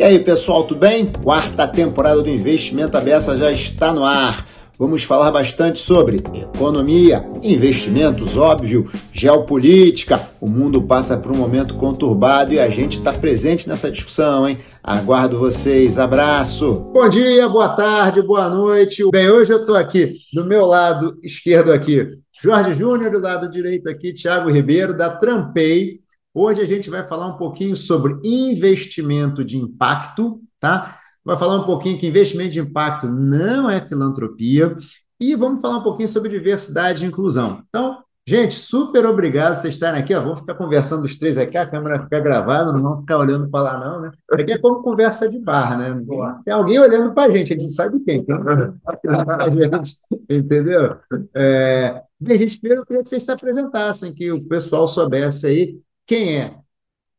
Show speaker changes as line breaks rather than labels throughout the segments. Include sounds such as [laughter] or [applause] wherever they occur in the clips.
E aí, pessoal, tudo bem? Quarta temporada do Investimento Abessa já está no ar. Vamos falar bastante sobre economia, investimentos, óbvio, geopolítica. O mundo passa por um momento conturbado e a gente está presente nessa discussão, hein? Aguardo vocês. Abraço. Bom dia, boa tarde, boa noite. Bem, hoje eu estou aqui do meu lado esquerdo aqui, Jorge Júnior, do lado direito aqui, Thiago Ribeiro, da Trampei. Hoje a gente vai falar um pouquinho sobre investimento de impacto, tá? vai falar um pouquinho que investimento de impacto não é filantropia e vamos falar um pouquinho sobre diversidade e inclusão. Então, gente, super obrigado por vocês estarem aqui. Ó, vamos ficar conversando os três aqui, a câmera fica gravada, não vamos ficar olhando para lá, não, né? Aqui é como conversa de bar, né? Tem alguém olhando para a gente, a gente sabe quem. A gente, entendeu? É, bem, gente, primeiro eu queria que vocês se apresentassem, que o pessoal soubesse aí quem é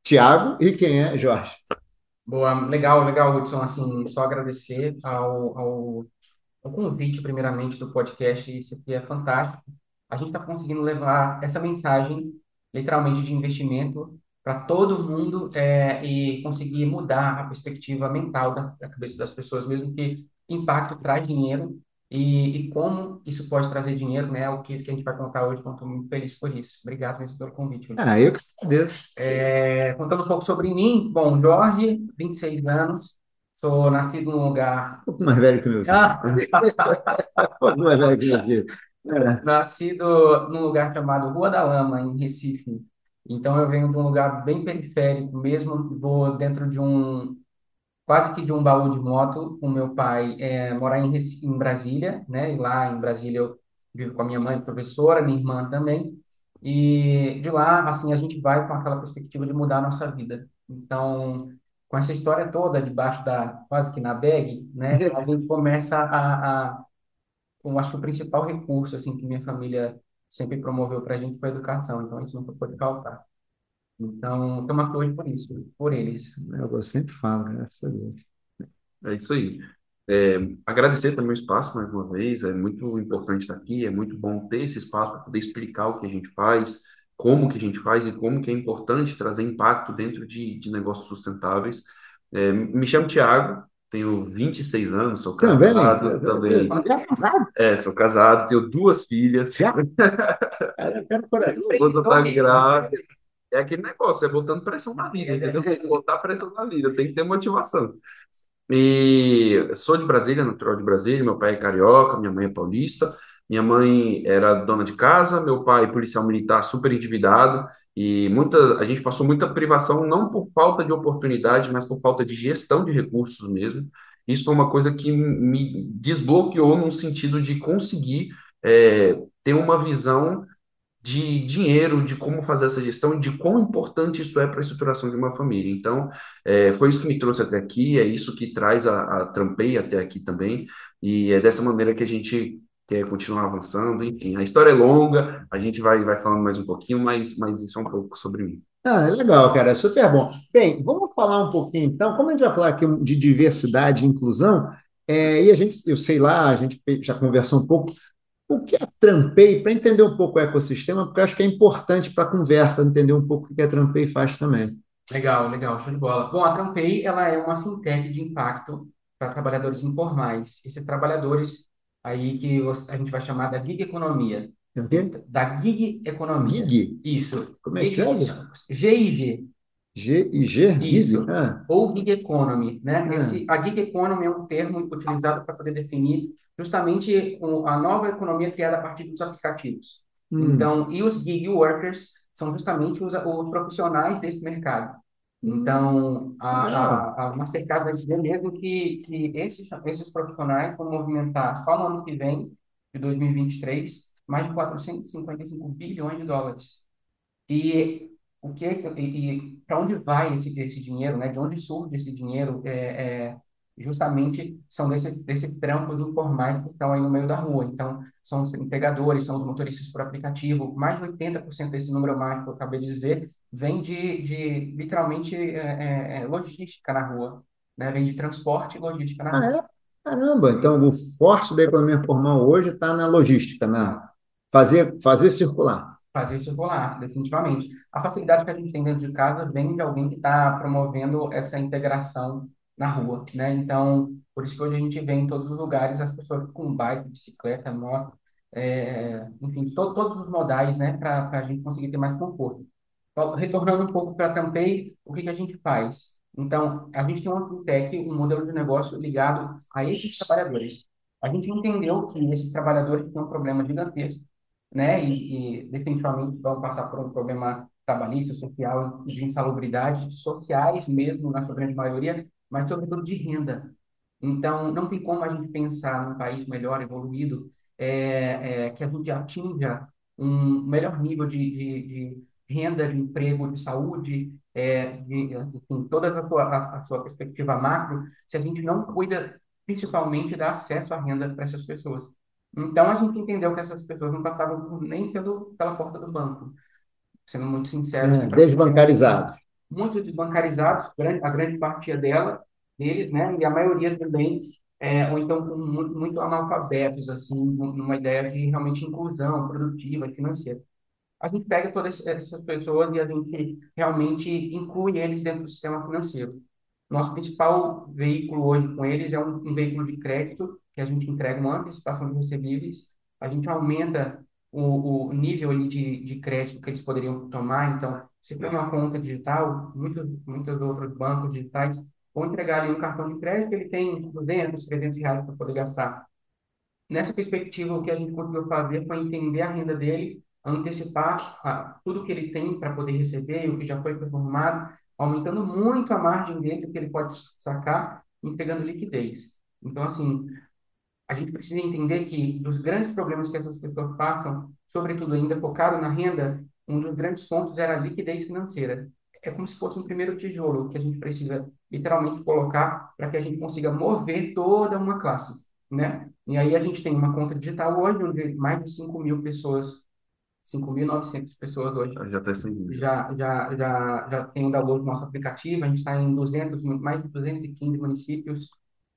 Tiago e quem é Jorge.
Boa, legal, legal, Hudson. Assim, só agradecer ao, ao, ao convite, primeiramente, do podcast. Isso aqui é fantástico. A gente está conseguindo levar essa mensagem, literalmente, de investimento para todo mundo é, e conseguir mudar a perspectiva mental da, da cabeça das pessoas, mesmo que impacto traz dinheiro e, e, como isso pode trazer dinheiro, né? O que, que a gente vai contar hoje, então estou muito feliz por isso. Obrigado mesmo pelo convite.
Ah, eu que agradeço.
É, contando um pouco sobre mim, bom, Jorge, 26 anos, sou nascido num lugar...
Um pouco mais velho que meu filho. Ah. [laughs] um mais velho que meu filho.
É. Nascido num lugar chamado Rua da Lama, em Recife. Então, eu venho de um lugar bem periférico mesmo, vou dentro de um, quase que de um baú de moto com meu pai é, morar em, em Brasília, né? E lá em Brasília eu vivo com a minha mãe, professora, minha irmã também. E de lá, assim, a gente vai com aquela perspectiva de mudar a nossa vida. Então, com essa história toda debaixo da, quase que na bag, né? [laughs] A gente começa a, a eu acho que o principal recurso, assim, que minha família sempre promoveu para a gente foi a educação. Então, a gente nunca pode faltar. Então, marcando hoje por isso, por eles.
Eu sempre falo, graças a Deus.
É isso aí. É, agradecer também o espaço mais uma vez, é muito importante estar aqui, é muito bom ter esse espaço para poder explicar o que a gente faz, como que a gente faz e como que é importante trazer impacto dentro de, de negócios sustentáveis. É, me chamo Tiago, tenho 26 anos, sou casado também. É, sou casado, tenho duas filhas. [laughs] Cara, cara, tá grávida. É aquele negócio, é botando pressão na vida, entendeu? Botar pressão na vida, tem que ter motivação. E sou de Brasília, natural de Brasília, meu pai é carioca, minha mãe é paulista. Minha mãe era dona de casa, meu pai policial militar super endividado e muita a gente passou muita privação não por falta de oportunidade, mas por falta de gestão de recursos mesmo. Isso foi uma coisa que me desbloqueou no sentido de conseguir é, ter uma visão de dinheiro, de como fazer essa gestão de quão importante isso é para a estruturação de uma família. Então, é, foi isso que me trouxe até aqui, é isso que traz a, a Trampei até aqui também, e é dessa maneira que a gente quer continuar avançando. Enfim, a história é longa, a gente vai, vai falando mais um pouquinho, mas, mas isso é um pouco sobre mim.
Ah, é legal, cara, é super bom. Bem, vamos falar um pouquinho então, como a gente vai falar aqui de diversidade e inclusão, é, e a gente, eu sei lá, a gente já conversou um pouco, o que é Trampei, para entender um pouco o ecossistema, porque eu acho que é importante para a conversa entender um pouco o que a Trampei faz também.
Legal, legal, show de bola. Bom, a Trampei ela é uma fintech de impacto para trabalhadores informais. Esses trabalhadores aí que a gente vai chamar da gig economia. Da gig economia.
Gig?
Isso.
Como é que é?
GIG.
G e G?
Isso. Ah. Ou gig economy, né? Ah. Esse, a gig economy é um termo utilizado para poder definir justamente a nova economia criada a partir dos aplicativos. Hum. Então, e os gig workers são justamente os, os profissionais desse mercado. Então, a, a, a Mastercard vai dizer mesmo que, que esses, esses profissionais vão movimentar só no ano que vem, de 2023, mais de 455 bilhões de dólares. E o que e, e para onde vai esse, esse dinheiro, né? De onde surge esse dinheiro? É, é, justamente são desses, desses trampos informais que estão aí no meio da rua. Então, são os entregadores, são os motoristas por aplicativo. Mais de 80% desse número mágico que eu acabei de dizer vem de, de literalmente, é, é, é, logística na rua. Né? Vem de transporte e logística na rua.
Caramba, então o forte da economia formal hoje está na logística, na fazer, fazer circular
fazer circular, definitivamente. A facilidade que a gente tem dentro de casa vem de alguém que está promovendo essa integração na rua, né? Então, por isso que hoje a gente vê em todos os lugares as pessoas com bike, bicicleta, moto, é, enfim, to, todos os modais, né, para a gente conseguir ter mais conforto. Retornando um pouco para a Tampei, o que, que a gente faz? Então, a gente tem uma fintech, um modelo de negócio ligado a esses trabalhadores. A gente entendeu que esses trabalhadores têm um problema gigantesco, né, e, e definitivamente vão passar por um problema trabalhista, social, de insalubridade, sociais mesmo, na sua grande maioria, mas sobretudo de renda. Então, não tem como a gente pensar num país melhor, evoluído, é, é, que a gente atinja um melhor nível de, de, de renda, de emprego, de saúde, é, de, enfim, toda a sua, a, a sua perspectiva macro, se a gente não cuida principalmente dar acesso à renda para essas pessoas. Então, a gente entendeu que essas pessoas não passavam nem pelo, pela porta do banco. Sendo muito sincero.
É, desbancarizados.
Muito desbancarizados, a grande parte dela, deles, né? E a maioria também, é, ou então muito, muito analfabetos, assim, numa ideia de realmente inclusão produtiva e financeira a gente pega todas essas pessoas e a gente realmente inclui eles dentro do sistema financeiro. Nosso principal veículo hoje com eles é um, um veículo de crédito, que a gente entrega uma antecipação de recebíveis, a gente aumenta o, o nível ali de, de crédito que eles poderiam tomar. Então, se tem uma conta digital, muitos, muitos outros bancos digitais vão entregar ali um cartão de crédito, ele tem 200, 300 reais para poder gastar. Nessa perspectiva, o que a gente conseguiu fazer foi entender a renda dele antecipar a, tudo que ele tem para poder receber, o que já foi performado, aumentando muito a margem dele que ele pode sacar, entregando liquidez. Então, assim, a gente precisa entender que dos grandes problemas que essas pessoas passam, sobretudo ainda focado na renda, um dos grandes pontos era a liquidez financeira. É como se fosse um primeiro tijolo que a gente precisa literalmente colocar para que a gente consiga mover toda uma classe, né? E aí a gente tem uma conta digital hoje, onde mais de 5 mil pessoas 5.900 pessoas hoje.
Já está seguindo.
Já, já, já, já tem o download do nosso aplicativo, a gente está em 200, mais de 215 municípios.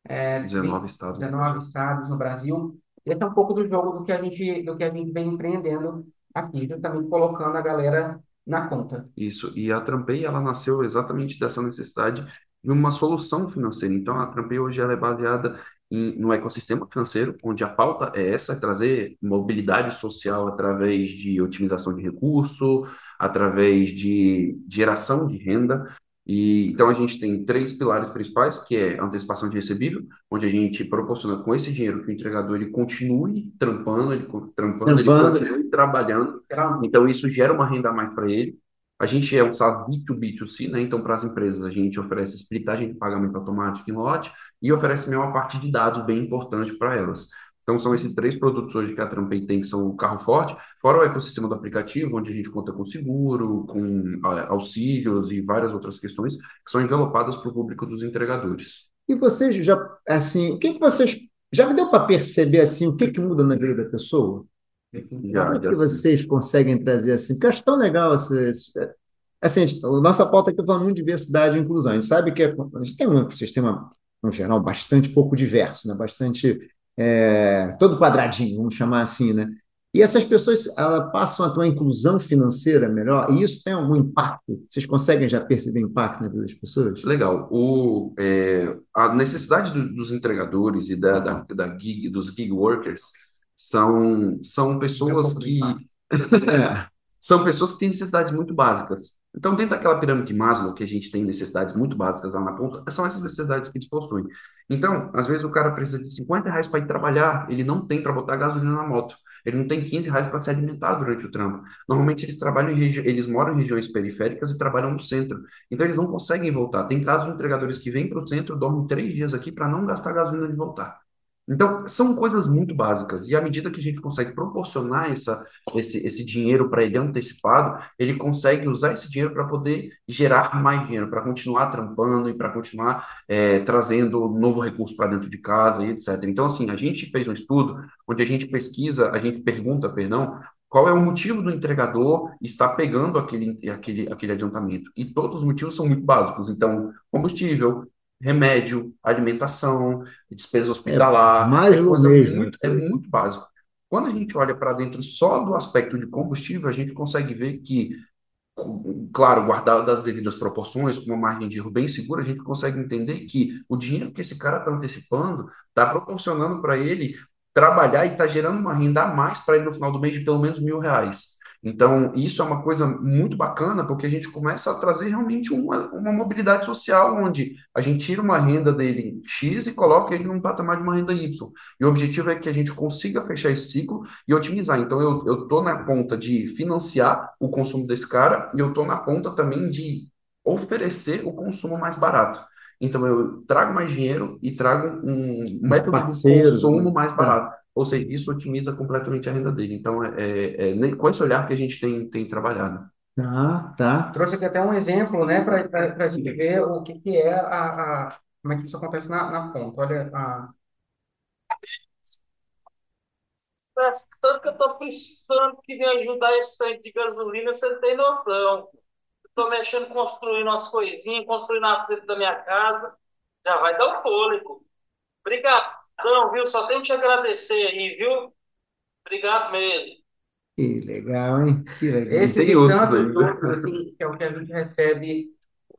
É, 19 estados.
19 estados no Brasil. Esse é um pouco do jogo do que a gente, do que a gente vem empreendendo aqui, justamente colocando a galera na conta.
Isso, e a Trampei, ela nasceu exatamente dessa necessidade de uma solução financeira. Então, a Trampei hoje ela é baseada em, no ecossistema financeiro, onde a pauta é essa, é trazer mobilidade social através de otimização de recurso, através de geração de renda. E, então, a gente tem três pilares principais, que é a antecipação de recebível, onde a gente proporciona com esse dinheiro que o entregador ele continue trampando, ele, trampando, ele continue trabalhando. Então, isso gera uma renda a mais para ele. A gente é um SaaS B2B2C, né? Então, para as empresas, a gente oferece splitagem de pagamento automático em lote e oferece também uma parte de dados bem importante para elas. Então, são esses três produtos hoje que a Trampay tem, que são o carro forte, fora o ecossistema do aplicativo, onde a gente conta com seguro, com auxílios e várias outras questões que são envelopadas para o público dos entregadores.
E vocês já, assim, o que, que vocês. Já deu para perceber, assim, o que, que muda na vida da pessoa? Já, Como já que vocês conseguem trazer assim? Porque eu acho tão legal esse, assim, a nossa pauta aqui é falando muito de diversidade e inclusão. A gente sabe que é, a gente tem um sistema, no geral, bastante pouco diverso, né? bastante é, todo quadradinho, vamos chamar assim, né? E essas pessoas elas passam a ter uma inclusão financeira melhor, e isso tem algum impacto? Vocês conseguem já perceber impacto na vida das pessoas?
Legal. O, é, a necessidade do, dos entregadores e da, da, da gig, dos gig workers são, são pessoas que. [laughs] [laughs] É, são pessoas que têm necessidades muito básicas. Então, dentro daquela pirâmide de Maslow, que a gente tem necessidades muito básicas lá na ponta, são essas necessidades que eles possuem. Então, às vezes o cara precisa de 50 reais para ir trabalhar, ele não tem para botar gasolina na moto. Ele não tem 15 reais para se alimentar durante o trampo. Normalmente eles trabalham eles moram em regiões periféricas e trabalham no centro. Então eles não conseguem voltar. Tem casos de entregadores que vêm para o centro, dormem três dias aqui para não gastar gasolina de voltar. Então, são coisas muito básicas. E à medida que a gente consegue proporcionar essa, esse, esse dinheiro para ele antecipado, ele consegue usar esse dinheiro para poder gerar mais dinheiro, para continuar trampando e para continuar é, trazendo novo recurso para dentro de casa e etc. Então, assim, a gente fez um estudo onde a gente pesquisa, a gente pergunta, perdão, qual é o motivo do entregador estar pegando aquele, aquele, aquele adiantamento. E todos os motivos são muito básicos. Então, combustível, remédio, alimentação, despesa hospitalar.
É mais do mesmo.
Muito, é muito básico. Quando a gente olha para dentro só do aspecto de combustível, a gente consegue ver que claro, guardado das devidas proporções, com uma margem de erro bem segura, a gente consegue entender que o dinheiro que esse cara está antecipando está proporcionando para ele trabalhar e está gerando uma renda a mais para ele no final do mês de pelo menos mil reais. Então, isso é uma coisa muito bacana, porque a gente começa a trazer realmente uma, uma mobilidade social, onde a gente tira uma renda dele X e coloca ele num patamar de uma renda Y. E o objetivo é que a gente consiga fechar esse ciclo e otimizar. Então, eu estou na ponta de financiar o consumo desse cara e eu estou na ponta também de oferecer o consumo mais barato. Então, eu trago mais dinheiro e trago um método de consumo mais tá. barato. Ou seja, isso otimiza completamente a renda dele. Então, é, é, é com esse olhar que a gente tem, tem trabalhado.
Tá, tá. Trouxe aqui até um exemplo, né, para a gente ver o que, que é a, a, como é que isso acontece na, na ponta. Olha a.
Tanto que eu estou pensando que me ajudar esse tanque de gasolina, você não tem noção. Estou mexendo, construindo umas coisinhas, construindo a frente da minha casa. Já vai dar um fôlego. Obrigado. Não, viu? Só tenho que te agradecer aí, viu? Obrigado mesmo.
Que legal, hein? Que legal.
Esses e outros, outros assim, que é o que a gente recebe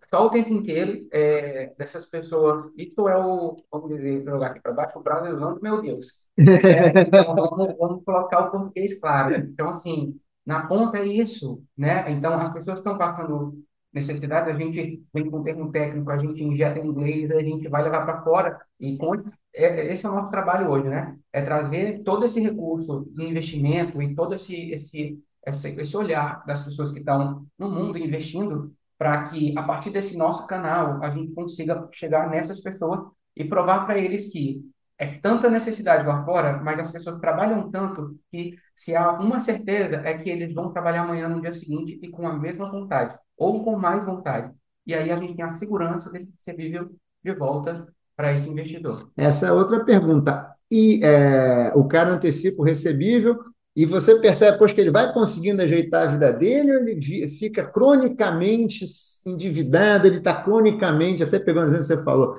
só o tempo inteiro é, dessas pessoas. E tu é o, vamos dizer, jogar aqui para baixo, o Brasilzão meu Deus. É, então, vamos, vamos colocar o português claro. Então, assim, na ponta é isso, né? Então, as pessoas estão passando necessidade, a gente vem com um termo técnico, a gente injeta em inglês, a gente vai levar para fora. E com, é, esse é o nosso trabalho hoje, né? É trazer todo esse recurso de investimento e todo esse, esse, esse, esse olhar das pessoas que estão no mundo investindo para que, a partir desse nosso canal, a gente consiga chegar nessas pessoas e provar para eles que é tanta necessidade lá fora, mas as pessoas trabalham tanto que se há uma certeza é que eles vão trabalhar amanhã no dia seguinte e com a mesma vontade ou com mais vontade. E aí a gente tem a segurança desse recebível de volta para esse investidor.
Essa é outra pergunta. E é, o cara antecipa o recebível e você percebe pois, que ele vai conseguindo ajeitar a vida dele ou ele fica cronicamente endividado, ele está cronicamente, até pegando o exemplo que você falou,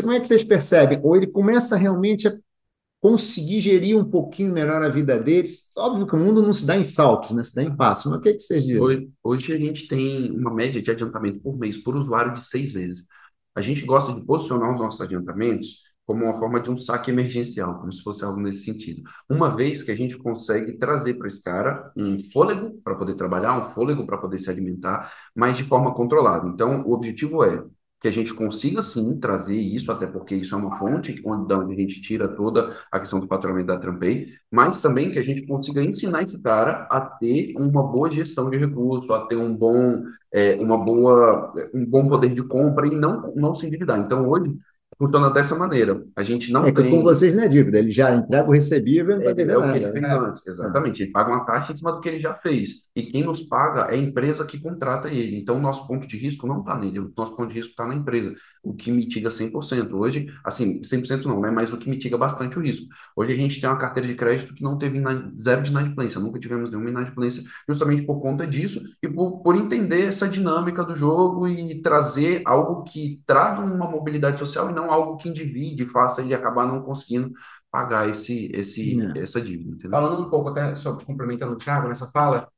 como é que vocês percebem? Ou ele começa realmente a conseguir gerir um pouquinho melhor a vida deles. Óbvio que o mundo não se dá em saltos, né? Se dá em passos. Mas o que, é que vocês dizem?
Hoje, hoje a gente tem uma média de adiantamento por mês por usuário de seis vezes. A gente gosta de posicionar os nossos adiantamentos como uma forma de um saque emergencial, como se fosse algo nesse sentido. Uma vez que a gente consegue trazer para esse cara um fôlego para poder trabalhar, um fôlego para poder se alimentar, mas de forma controlada. Então, o objetivo é que a gente consiga sim trazer isso, até porque isso é uma fonte onde, onde a gente tira toda a questão do faturamento da Trampay, mas também que a gente consiga ensinar esse cara a ter uma boa gestão de recursos, a ter um bom, é, uma boa, um bom poder de compra e não, não se endividar. Então, hoje, funciona dessa maneira. A gente não
é
tem.
com vocês não é dívida, ele já entrega o recebível e não
é, é o que ele fez né? antes, exatamente. Ele paga uma taxa em cima do que ele já fez. E quem nos paga é a empresa que contrata ele. Então, o nosso ponto de risco não está nele, o nosso ponto de risco está na empresa, o que mitiga 100%. Hoje, assim, 100% não, né? Mas o que mitiga bastante o risco. Hoje a gente tem uma carteira de crédito que não teve zero de inadimplência, nunca tivemos nenhuma inadimplência, justamente por conta disso e por, por entender essa dinâmica do jogo e trazer algo que traga uma mobilidade social e não algo que endivide, faça ele acabar não conseguindo pagar esse, esse, essa dívida. Entendeu?
Falando um pouco até sobre, complementando o Thiago nessa fala,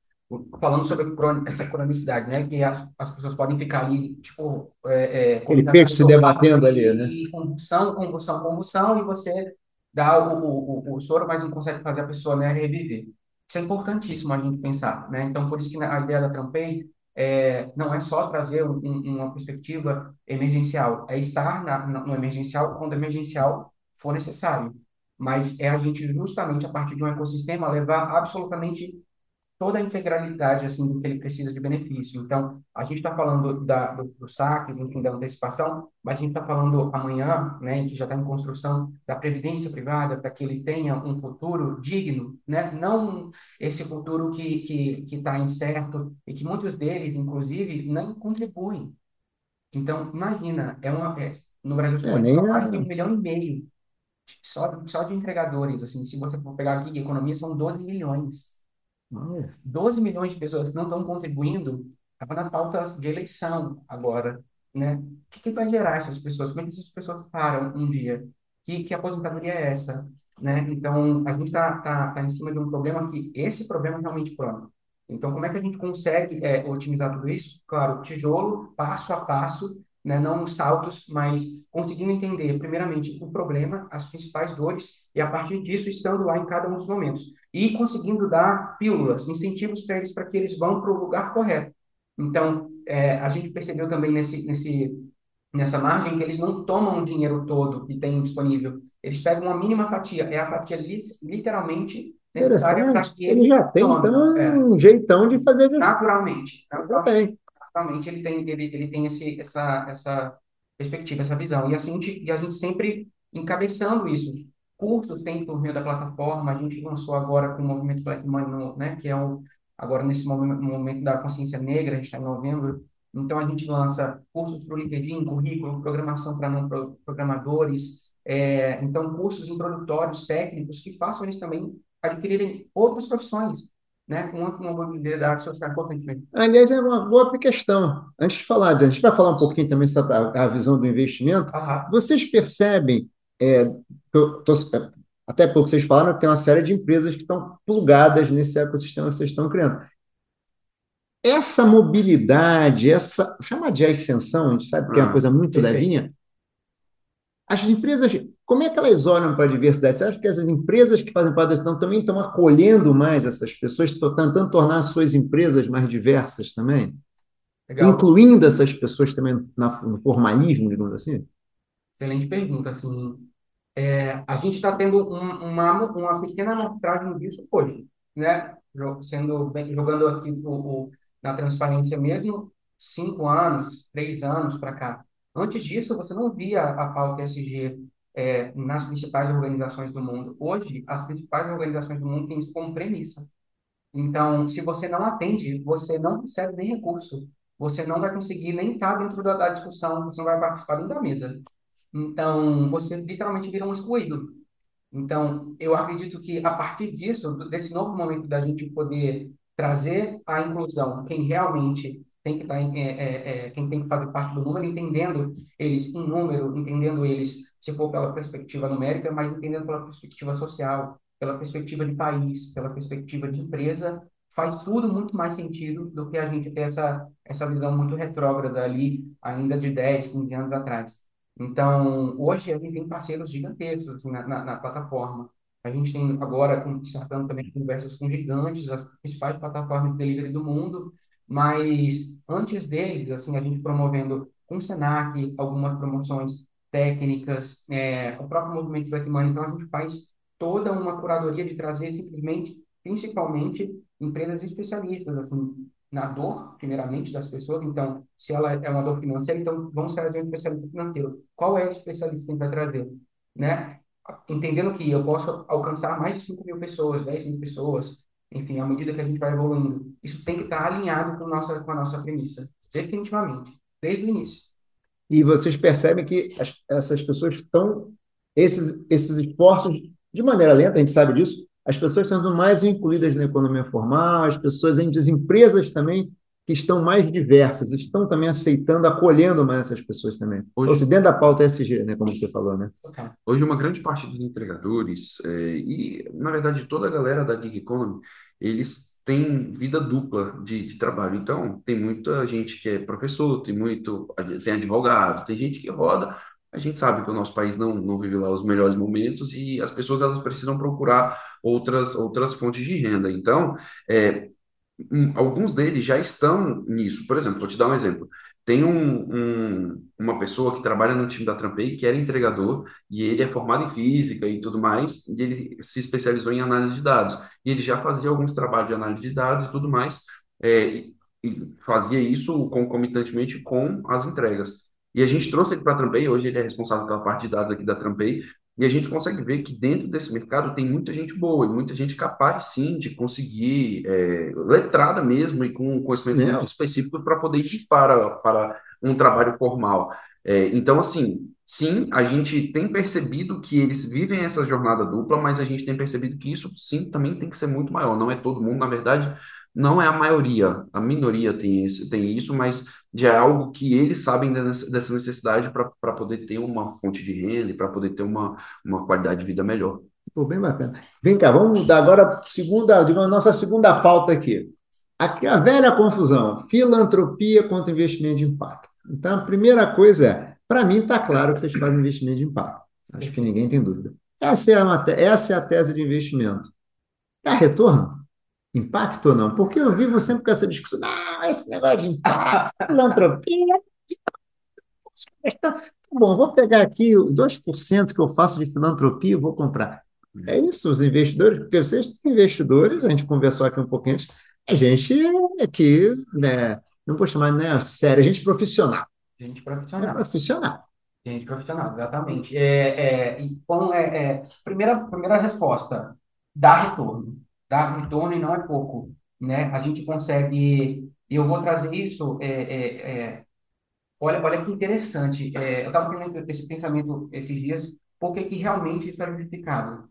falando sobre essa cronicidade, né? Que as, as pessoas podem ficar ali, tipo... É,
é, Aquele peixe se debatendo ali, né?
E convulsão, convulsão, convulsão, e você dá o, o, o, o soro, mas não consegue fazer a pessoa né, reviver. Isso é importantíssimo a gente pensar, né? Então, por isso que a ideia da Trampei é, não é só trazer um, uma perspectiva emergencial, é estar na, no emergencial quando emergencial for necessário. Mas é a gente, justamente a partir de um ecossistema, levar absolutamente toda a integralidade assim do que ele precisa de benefício. Então, a gente está falando da, do, dos saques, enfim, da antecipação, mas a gente está falando amanhã, né, que já está em construção da previdência privada para que ele tenha um futuro digno, né, não esse futuro que que que está incerto e que muitos deles, inclusive, não contribuem. Então, imagina, é uma é, no Brasil só é, um milhão e meio só só de entregadores, assim, se você for pegar aqui, economia são 12 milhões. 12 milhões de pessoas que não estão contribuindo, estava na pauta de eleição agora, né? O que, que vai gerar essas pessoas? Como é que essas pessoas param um dia? Que, que aposentadoria é essa? Né? Então, a gente está tá, tá em cima de um problema que esse problema é realmente crônico. Então, como é que a gente consegue é, otimizar tudo isso? Claro, tijolo, passo a passo, né, não saltos, mas conseguindo entender, primeiramente, o problema, as principais dores, e a partir disso, estando lá em cada um dos momentos. E conseguindo dar pílulas, incentivos para eles, para que eles vão para o lugar correto. Então, é, a gente percebeu também nesse, nesse, nessa margem que eles não tomam o dinheiro todo que tem disponível. Eles pegam uma mínima fatia, é a fatia literalmente necessária para que
ele já tem então é. um jeitão de fazer
naturalmente. Naturalmente, naturalmente ele tem ele, ele tem esse essa essa perspectiva, essa visão. E assim e a gente sempre encabeçando isso. Cursos tem por meio da plataforma, a gente lançou agora com o movimento Black Money, né, que é o agora nesse momento, momento da consciência negra, a gente está em novembro, então a gente lança cursos para o LinkedIn, currículo, programação para não programadores, é, então cursos introdutórios técnicos que façam eles também adquirirem outras profissões, né, com uma, mobilidade social importante mesmo.
Aliás, é uma boa questão. Antes de falar, a gente vai falar um pouquinho também sobre a, visão do investimento. Aham. Vocês percebem, é, tô, tô, até pouco vocês falaram que tem uma série de empresas que estão plugadas nesse ecossistema que vocês estão criando. Essa mobilidade, essa, chama de ascensão, a gente sabe que é uma ah, coisa muito perfeito. levinha. As empresas, como é que elas olham para a diversidade? Você acha que essas empresas que fazem parte da também estão acolhendo mais essas pessoas, estão tentando tornar suas empresas mais diversas também? Legal. Incluindo essas pessoas também no formalismo, digamos assim?
Excelente pergunta. Assim, é, a gente está tendo um, uma, uma pequena amostragem disso hoje, né? Sendo bem, jogando aqui o, o, na transparência mesmo, cinco anos, três anos para cá. Antes disso, você não via a pauta ESG é, nas principais organizações do mundo. Hoje, as principais organizações do mundo têm isso como premissa. Então, se você não atende, você não recebe nem recurso. Você não vai conseguir nem estar dentro da, da discussão, você não vai participar nem da mesa. Então, você literalmente vira um excluído. Então, eu acredito que a partir disso, desse novo momento da gente poder trazer a inclusão, quem realmente tem que estar, é, é, é, quem tem que fazer parte do número, entendendo eles em número, entendendo eles, se for pela perspectiva numérica, mas entendendo pela perspectiva social, pela perspectiva de país, pela perspectiva de empresa, faz tudo muito mais sentido do que a gente ter essa, essa visão muito retrógrada ali, ainda de 10, 15 anos atrás. Então, hoje a gente tem parceiros gigantescos assim, na, na, na plataforma. A gente tem agora, startando também conversas com gigantes, as principais plataformas de delivery do mundo, mas antes deles, assim, a gente promovendo com o Senac algumas promoções técnicas, é, o próprio movimento Black Money, então a gente faz toda uma curadoria de trazer simplesmente, principalmente, empresas especialistas, assim, na dor, primeiramente, das pessoas. Então, se ela é uma dor financeira, então vamos trazer um especialista financeiro. Qual é o especialista que a gente vai trazer? Né? Entendendo que eu posso alcançar mais de 5 mil pessoas, 10 mil pessoas, enfim, à medida que a gente vai evoluindo. Isso tem que estar alinhado com, nossa, com a nossa premissa, definitivamente, desde o início.
E vocês percebem que as, essas pessoas estão, esses, esses esforços, de maneira lenta, a gente sabe disso, as pessoas sendo mais incluídas na economia formal, as pessoas, as empresas também que estão mais diversas, estão também aceitando, acolhendo mais essas pessoas também. Hoje, Ou seja, dentro da pauta SG, né, como você falou, né?
Hoje uma grande parte dos entregadores é, e, na verdade, toda a galera da Gig Economy, eles têm vida dupla de, de, trabalho. Então, tem muita gente que é professor, tem muito, tem advogado, tem gente que roda a gente sabe que o nosso país não, não vive lá os melhores momentos e as pessoas elas precisam procurar outras, outras fontes de renda. Então, é, alguns deles já estão nisso. Por exemplo, vou te dar um exemplo. Tem um, um, uma pessoa que trabalha no time da Trampei, que era entregador, e ele é formado em física e tudo mais, e ele se especializou em análise de dados. E ele já fazia alguns trabalhos de análise de dados e tudo mais, é, e fazia isso concomitantemente com as entregas. E a gente trouxe ele para a Trampay, hoje ele é responsável pela parte de dados aqui da Trampay, e a gente consegue ver que dentro desse mercado tem muita gente boa, e muita gente capaz, sim, de conseguir, é, letrada mesmo, e com conhecimento muito específico para poder ir para, para um trabalho formal. É, então, assim, sim, a gente tem percebido que eles vivem essa jornada dupla, mas a gente tem percebido que isso, sim, também tem que ser muito maior. Não é todo mundo, na verdade, não é a maioria, a minoria tem, esse, tem isso, mas já é algo que eles sabem dessa necessidade para poder ter uma fonte de renda para poder ter uma, uma qualidade de vida melhor.
Pô, bem bacana. Vem cá, vamos dar agora segunda, digamos, nossa segunda pauta aqui. Aqui a velha confusão, filantropia contra investimento de impacto. Então, a primeira coisa é, para mim está claro que vocês fazem investimento de impacto. Acho que ninguém tem dúvida. Essa é a, essa é a tese de investimento. Dá retorno? Impacto ou não? Porque eu vivo sempre com essa discussão, não, esse negócio de impacto, [laughs] filantropia, tá bom, vou pegar aqui 2% que eu faço de filantropia e vou comprar. É isso, os investidores, porque vocês têm investidores, a gente conversou aqui um pouquinho antes, a gente aqui, né, não vou chamar né, sério, a gente profissional.
Gente profissional. É
profissional.
Gente profissional, exatamente. É, é, então, é, é, primeira, primeira resposta, dá retorno. Dá retorno e não é pouco. Né? A gente consegue, e eu vou trazer isso, é, é, é olha, olha que interessante, é, eu estava tendo esse pensamento esses dias, porque que realmente isso é justificado.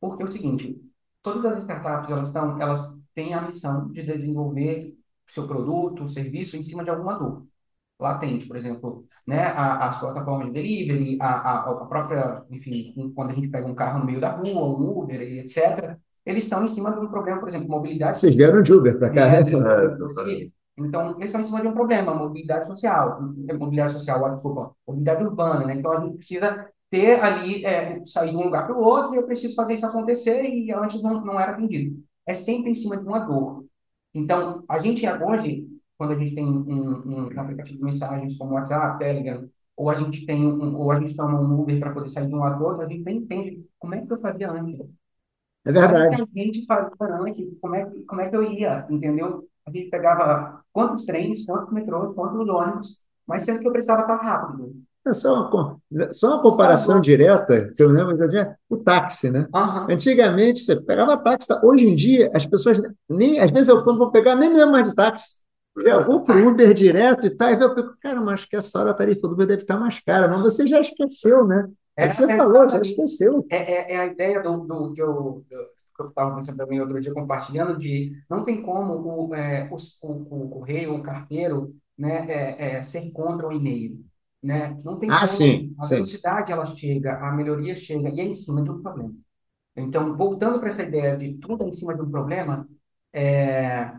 Porque é o seguinte, todas as startups, elas, estão, elas têm a missão de desenvolver seu produto, serviço em cima de alguma dor latente, por exemplo, né, as plataformas de delivery, a, a, a própria, enfim, quando a gente pega um carro no meio da rua, um Uber etc., eles estão em cima de um problema, por exemplo, mobilidade.
Vocês vieram de Uber para cá, né? [laughs]
Então, eles estão em cima de um problema, mobilidade social, mobilidade social, desculpa, mobilidade urbana, né? Então, a gente precisa ter ali, é, sair de um lugar para o outro, e eu preciso fazer isso acontecer, e antes não, não era atendido. É sempre em cima de uma dor. Então, a gente hoje, quando a gente tem um, um aplicativo de mensagens como WhatsApp, Telegram, ou a gente tem um, ou a gente toma um Uber para poder sair de um lado para outro, a gente nem entende como é que eu fazia antes.
É verdade.
A gente fazia antes, como é, como é que eu ia, entendeu? A gente pegava quantos trens, quantos metrôs, quantos ônibus, mas sendo que eu precisava estar rápido.
É só uma, só uma comparação direta, que eu lembro que eu o táxi, né?
Uhum.
Antigamente você pegava táxi, tá? hoje em dia as pessoas nem, às vezes eu quando vou pegar nem mesmo mais de táxi. Eu vou para o Uber direto e tal, e eu penso, cara, mas que essa hora a tarifa do Uber deve estar mais cara, mas você já esqueceu, né? É, que você é, falou, já esqueceu.
É, é, é, a ideia do, do, que eu estava pensando também outro dia compartilhando, de não tem como o, é, o, o, o correio, o carteiro, né, é, é, ser contra o e-mail né? Não tem
ah,
como.
sim,
a
sim.
velocidade ela chega, a melhoria chega e é em cima de um problema. Então, voltando para essa ideia de tudo é em cima de um problema, é,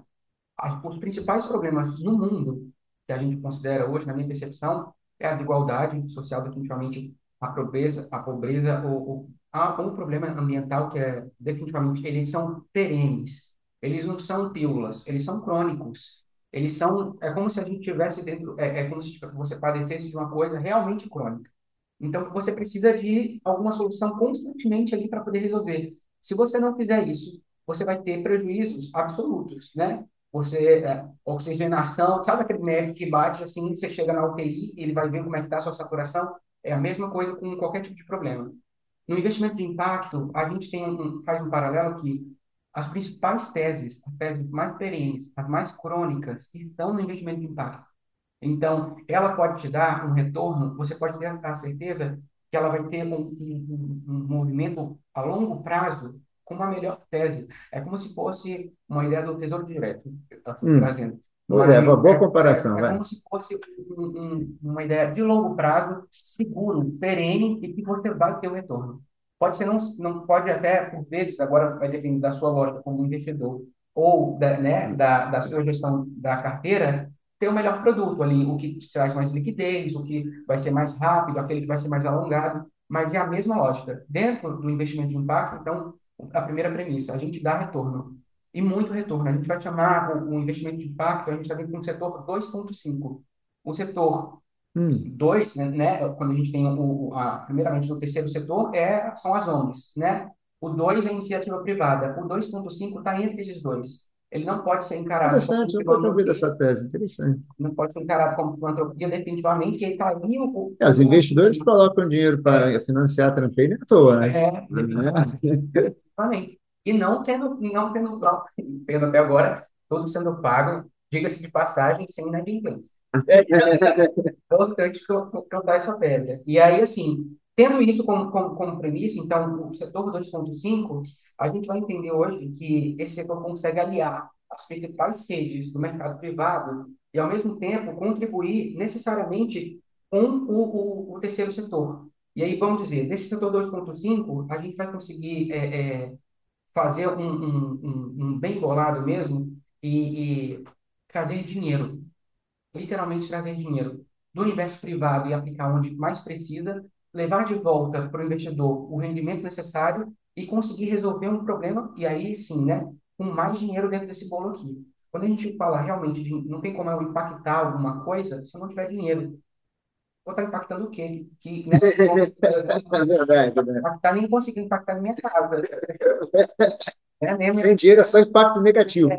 os principais problemas no mundo que a gente considera hoje, na minha percepção, é a desigualdade social, definitivamente a pobreza, a pobreza ou, ou há um problema ambiental que é definitivamente eles são perenes, eles não são pílulas, eles são crônicos. Eles são, é como se a gente tivesse dentro, é, é como se você padecesse de uma coisa realmente crônica. Então, você precisa de alguma solução constantemente ali para poder resolver. Se você não fizer isso, você vai ter prejuízos absolutos, né? Você, é, oxigenação, sabe aquele médico que bate assim, você chega na UTI, ele vai ver como é que está a sua saturação? É a mesma coisa com qualquer tipo de problema. No investimento de impacto, a gente tem um, faz um paralelo que as principais teses, as teses mais perenes, as mais crônicas, estão no investimento de impacto. Então, ela pode te dar um retorno, você pode ter a certeza que ela vai ter um, um, um movimento a longo prazo com uma melhor tese. É como se fosse uma ideia do Tesouro Direto, que está hum. trazendo.
É, uma boa comparação.
É, é como se fosse um, uma ideia de longo prazo, seguro, perene, e que você vai ter o retorno. Pode ser, não, não pode até, por vezes, agora vai depender da sua lógica como investidor, ou da, né, da, da sua gestão da carteira, ter o melhor produto ali, o que te traz mais liquidez, o que vai ser mais rápido, aquele que vai ser mais alongado, mas é a mesma lógica. Dentro do investimento de impacto, então, a primeira premissa, a gente dá retorno, e muito retorno. A gente vai chamar o, o investimento de impacto, a gente está vendo com o setor 2.5. O setor Hum. Dois, né, né, quando a gente tem o, a, primeiramente no terceiro setor, é, são as ONGs, né? O dois é a iniciativa privada. O 2.5 está entre esses dois. Ele não pode ser encarado
interessante, eu nunca ouvi dessa tese, interessante.
Não pode ser encarado como filantropia, definitivamente, ele está ali... O,
é, os investidores o, colocam dinheiro para financiar a trampolim à toa, né?
É, definitivamente. E não tendo, não tendo, não, tendo até agora, tudo sendo pago, diga-se de passagem, sem inadimplência. É, é importante cantar essa pedra. E aí, assim, tendo isso como, como, como premissa, então, o setor 2.5, a gente vai entender hoje que esse setor consegue aliar as principais sedes do mercado privado e, ao mesmo tempo, contribuir necessariamente com o, o, o terceiro setor. E aí, vamos dizer, nesse setor 2.5, a gente vai conseguir é, é, fazer um, um, um, um bem bolado mesmo, e, e trazer dinheiro, literalmente trazer dinheiro do universo privado e aplicar onde mais precisa, levar de volta para o investidor o rendimento necessário e conseguir resolver um problema, e aí sim, né, com mais dinheiro dentro desse bolo aqui. Quando a gente fala realmente de não tem como eu impactar alguma coisa se eu não tiver dinheiro. Vou estar impactando o quê? Que, né, [laughs]
É verdade, né?
impactar, nem conseguir impactar na minha casa. É mesmo.
Sem dinheiro é só impacto negativo.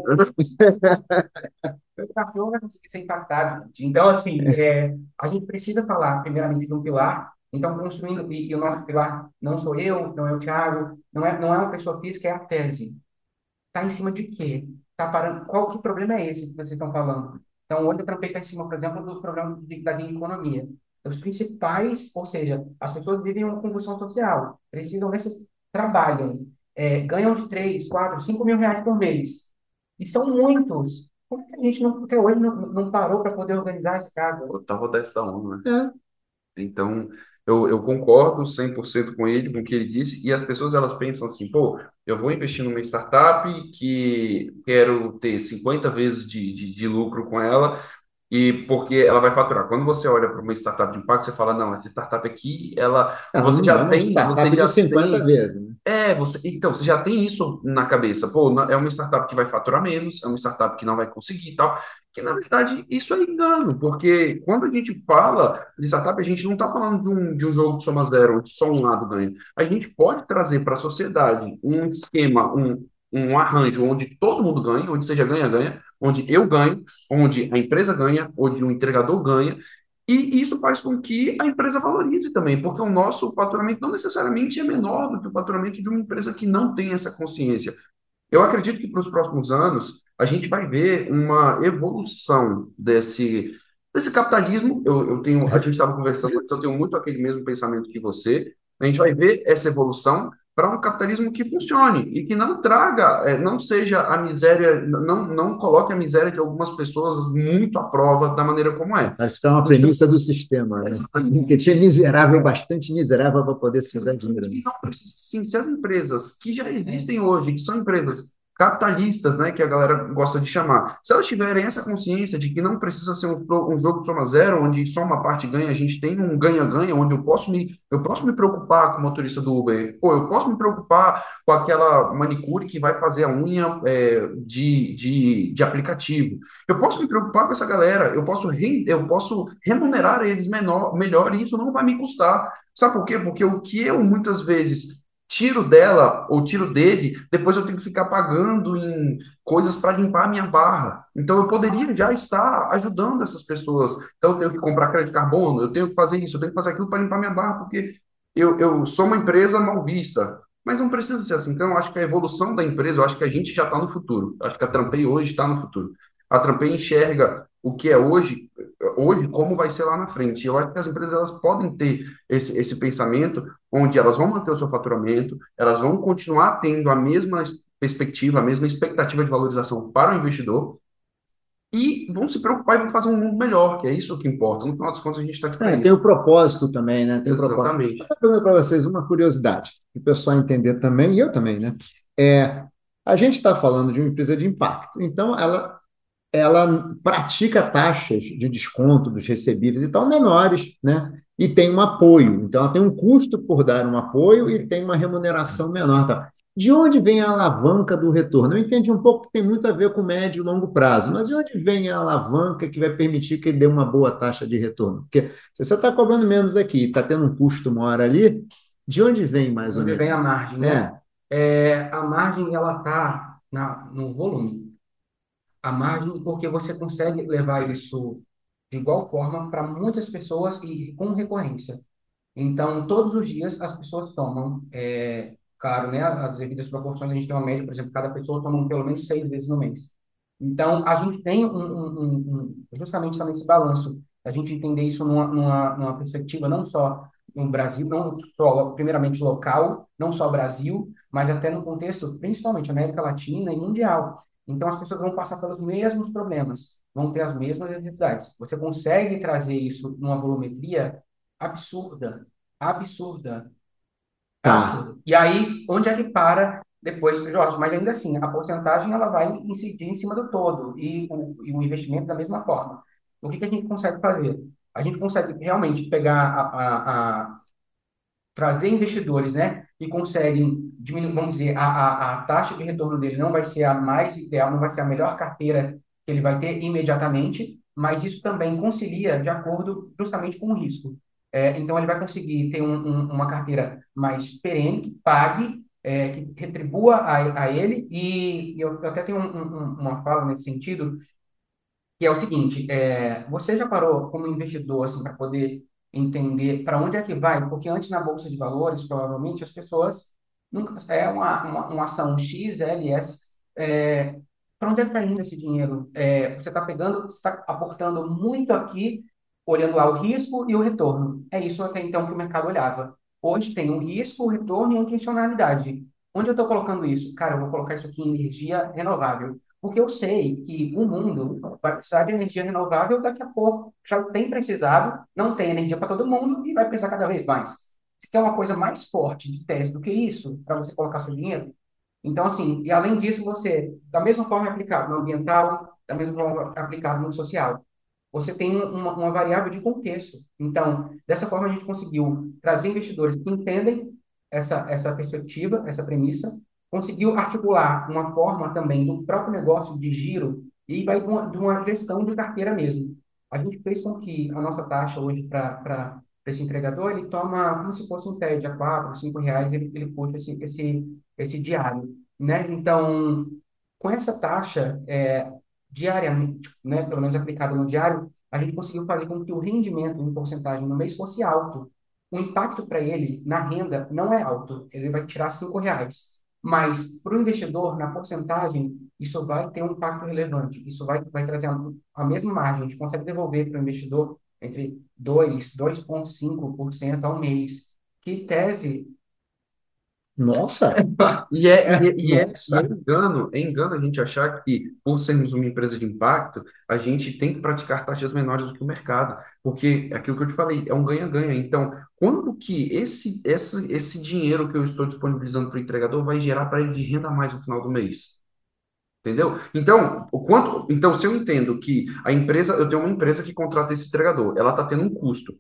o cachorro vai conseguir ser impactado. gente. Então, assim, é, a gente precisa falar, primeiramente, de um pilar. Então, construindo, e, e o nosso pilar não sou eu, não é o Thiago, não é, não é uma pessoa física, é a tese. Está em cima de quê? Tá parando, qual que problema é esse que vocês estão falando? Então, hoje eu trampei está em cima, por exemplo, do problema de, da economia. Os principais, ou seja, as pessoas vivem uma convulsão social, precisam desse, trabalham, é, ganham de 3, 4, 5 mil reais por mês. E são muitos. Por que a gente não, até hoje não, não parou para poder organizar esse caso?
Eu tava desta ONU, né?
É.
Então, eu, eu concordo 100% com ele, com o que ele disse, e as pessoas elas pensam assim, pô, eu vou investir numa startup que quero ter 50 vezes de, de, de lucro com ela, e porque ela vai faturar. Quando você olha para uma startup de impacto, você fala, não, essa startup aqui, ela,
Ela
você
não é
já
uma
tem,
startup
você já
50
tem,
vezes, né?
é, você, então, você já tem isso na cabeça. Pô, é uma startup que vai faturar menos, é uma startup que não vai conseguir e tal. Que, na verdade, isso é engano, porque quando a gente fala de startup, a gente não está falando de um, de um jogo de soma zero, onde só um lado ganha. A gente pode trazer para a sociedade um esquema, um, um arranjo onde todo mundo ganha, onde seja ganha-ganha, onde eu ganho, onde a empresa ganha, onde o entregador ganha, e isso faz com que a empresa valorize também, porque o nosso faturamento não necessariamente é menor do que o faturamento de uma empresa que não tem essa consciência. Eu acredito que para os próximos anos a gente vai ver uma evolução desse, desse capitalismo. Eu, eu tenho, a gente estava conversando eu tenho muito aquele mesmo pensamento que você. A gente vai ver essa evolução para um capitalismo que funcione e que não traga, eh, não seja a miséria, não, não coloque a miséria de algumas pessoas muito à prova da maneira como é.
Acho que é uma premissa do sistema, né? Porque tinha miserável, bastante miserável para poder se usar dinheiro.
não precisa, sim, se as empresas que já existem hoje, que são empresas capitalistas, né, que a galera gosta de chamar, se elas tiverem essa consciência de que não precisa ser um, um jogo de soma zero, onde só uma parte ganha, a gente tem um ganha-ganha, onde eu posso me, eu posso me preocupar com o motorista do Uber, pô, eu posso me preocupar com aquela manicure que vai fazer a unha é, de, de, de aplicativo, eu posso me preocupar com essa galera, eu posso, re, eu posso remunerar eles menor, melhor e isso não vai me custar. Sabe por quê? Porque o que eu muitas vezes tiro dela ou tiro dele, depois eu tenho que ficar pagando em coisas para limpar a minha barra. Então eu poderia já estar ajudando essas pessoas. Então eu tenho que comprar crédito de carbono, eu tenho que fazer isso, eu tenho que fazer aquilo para limpar minha barra, porque eu, eu sou uma empresa mal vista. Mas não precisa ser assim. Então, eu acho que a evolução da empresa, eu acho que a gente já está no futuro. Eu acho que a Trampei hoje está no futuro. A Trampei enxerga o que é hoje, hoje, como vai ser lá na frente. Eu acho que as empresas elas podem ter esse, esse pensamento onde elas vão manter o seu faturamento, elas vão continuar tendo a mesma perspectiva, a mesma expectativa de valorização para o investidor e vão se preocupar e vão fazer um mundo melhor, que é isso que importa. No final das contas, a gente está aqui
É, tem o propósito também, né? Tem o propósito.
Exatamente.
Vou perguntar para vocês uma curiosidade, para o pessoal entender também, e eu também, né? É, a gente está falando de uma empresa de impacto, então ela, ela pratica taxas de desconto dos recebíveis e tal menores, né? E tem um apoio, então ela tem um custo por dar um apoio e tem uma remuneração menor, tá? De onde vem a alavanca do retorno? Eu entendi um pouco que tem muito a ver com médio e longo prazo, mas de onde vem a alavanca que vai permitir que ele dê uma boa taxa de retorno? Porque se você está cobrando menos aqui e está tendo um custo maior ali, de onde vem mais ou
Onde
menos?
vem a margem, né?
É,
É, a margem, ela tá na, no volume. A margem, porque você consegue levar isso de igual forma para muitas pessoas e com recorrência. Então, todos os dias as pessoas tomam, é, claro, né, as devidas proporções, a gente tem uma média, por exemplo, cada pessoa toma pelo menos seis vezes no mês. Então, a gente tem um, um- um- justamente também esse balanço, a gente entender isso numa, numa, numa perspectiva não só no Brasil, não só, primeiramente, local, não só Brasil, mas até no contexto, principalmente América Latina e mundial. Então, as pessoas vão passar pelos mesmos problemas, vão ter as mesmas necessidades. Você consegue trazer isso numa volumetria absurda, absurda,
Tá.
absurda. E aí, onde é que para depois, Jorge, mas ainda assim, a porcentagem ela vai incidir em cima do todo e o, e o investimento da mesma forma. O que, que a gente consegue fazer? A gente consegue realmente pegar a, a, a trazer investidores, né, e conseguem diminuir, vamos dizer, a, a, a taxa de retorno dele não vai ser a mais ideal, não vai ser a melhor carteira que ele vai ter imediatamente, mas isso também concilia de acordo justamente com o risco. É, então, ele vai conseguir ter um, um, uma carteira mais perene, que pague, é, que retribua a, a ele, e, e eu, eu, até tenho um, uma fala nesse sentido, que é o seguinte, é, você já parou como investidor, assim, para poder entender para onde é que vai, porque antes na Bolsa de Valores, provavelmente, as pessoas nunca é uma, uma, uma ação X, é, para onde é que está indo esse dinheiro? É, você está pegando, está aportando muito aqui, olhando lá o risco e o retorno. É isso até então que o mercado olhava. Hoje tem um risco, o retorno e a intencionalidade. Onde eu estou colocando isso? Cara, eu vou colocar isso aqui em energia renovável. Porque eu sei que o mundo vai precisar de energia renovável daqui a pouco. Já tem precisado, não tem energia para todo mundo e vai precisar cada vez mais. Você quer uma coisa mais forte de tese do que isso para você colocar seu dinheiro? Então, assim, e além disso, você, da mesma forma aplicado no ambiental, da mesma forma aplicado no social, você tem uma, uma variável de contexto. Então, dessa forma, a gente conseguiu trazer investidores que entendem essa, essa perspectiva, essa premissa, conseguiu articular uma forma também do próprio negócio de giro e vai de uma, de uma gestão de carteira mesmo. A gente fez com que a nossa taxa hoje para esse entregador, ele toma como se fosse um TED a 4, 5 reais, ele, ele puxa esse, esse, esse diário, né? Então, com essa taxa é, diariamente, né, pelo menos aplicada no diário, a gente conseguiu fazer com que o rendimento em porcentagem no mês fosse alto. O impacto para ele na renda não é alto, ele vai tirar 5 reais mas para o investidor, na porcentagem, isso vai ter um impacto relevante. Isso vai, vai trazer a, a mesma margem. A gente consegue devolver para o investidor entre 2%, 2,5% ao mês. Que tese
nossa! [laughs]
e é, e, é, e é, é engano, é engano a gente achar que, por sermos uma empresa de impacto, a gente tem que praticar taxas menores do que o mercado, porque é aquilo que eu te falei, é um ganha-ganha. Então, quando que esse, esse, esse dinheiro que eu estou disponibilizando para o entregador vai gerar para ele de renda a mais no final do mês? Entendeu? Então, o quanto, então, se eu entendo que a empresa, eu tenho uma empresa que contrata esse entregador, ela está tendo um custo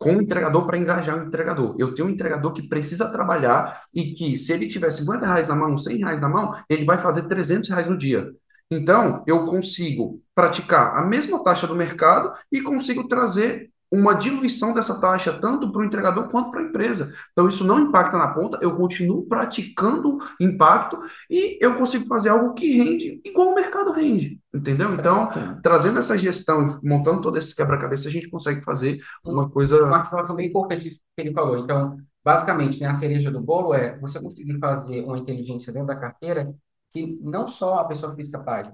com o entregador para engajar o entregador. Eu tenho um entregador que precisa trabalhar e que, se ele tiver 50 reais na mão, 100 reais na mão, ele vai fazer 300 reais no dia. Então, eu consigo praticar a mesma taxa do mercado e consigo trazer uma diluição dessa taxa tanto para o entregador quanto para a empresa. Então, isso não impacta na ponta, eu continuo praticando impacto e eu consigo fazer algo que rende igual o mercado rende, entendeu? Então, trazendo essa gestão, montando todo esse quebra-cabeça, a gente consegue fazer uma coisa...
Uma informação bem importante que ele falou. Então, basicamente, né, a cereja do bolo é você conseguir fazer uma inteligência dentro da carteira que não só a pessoa física pague,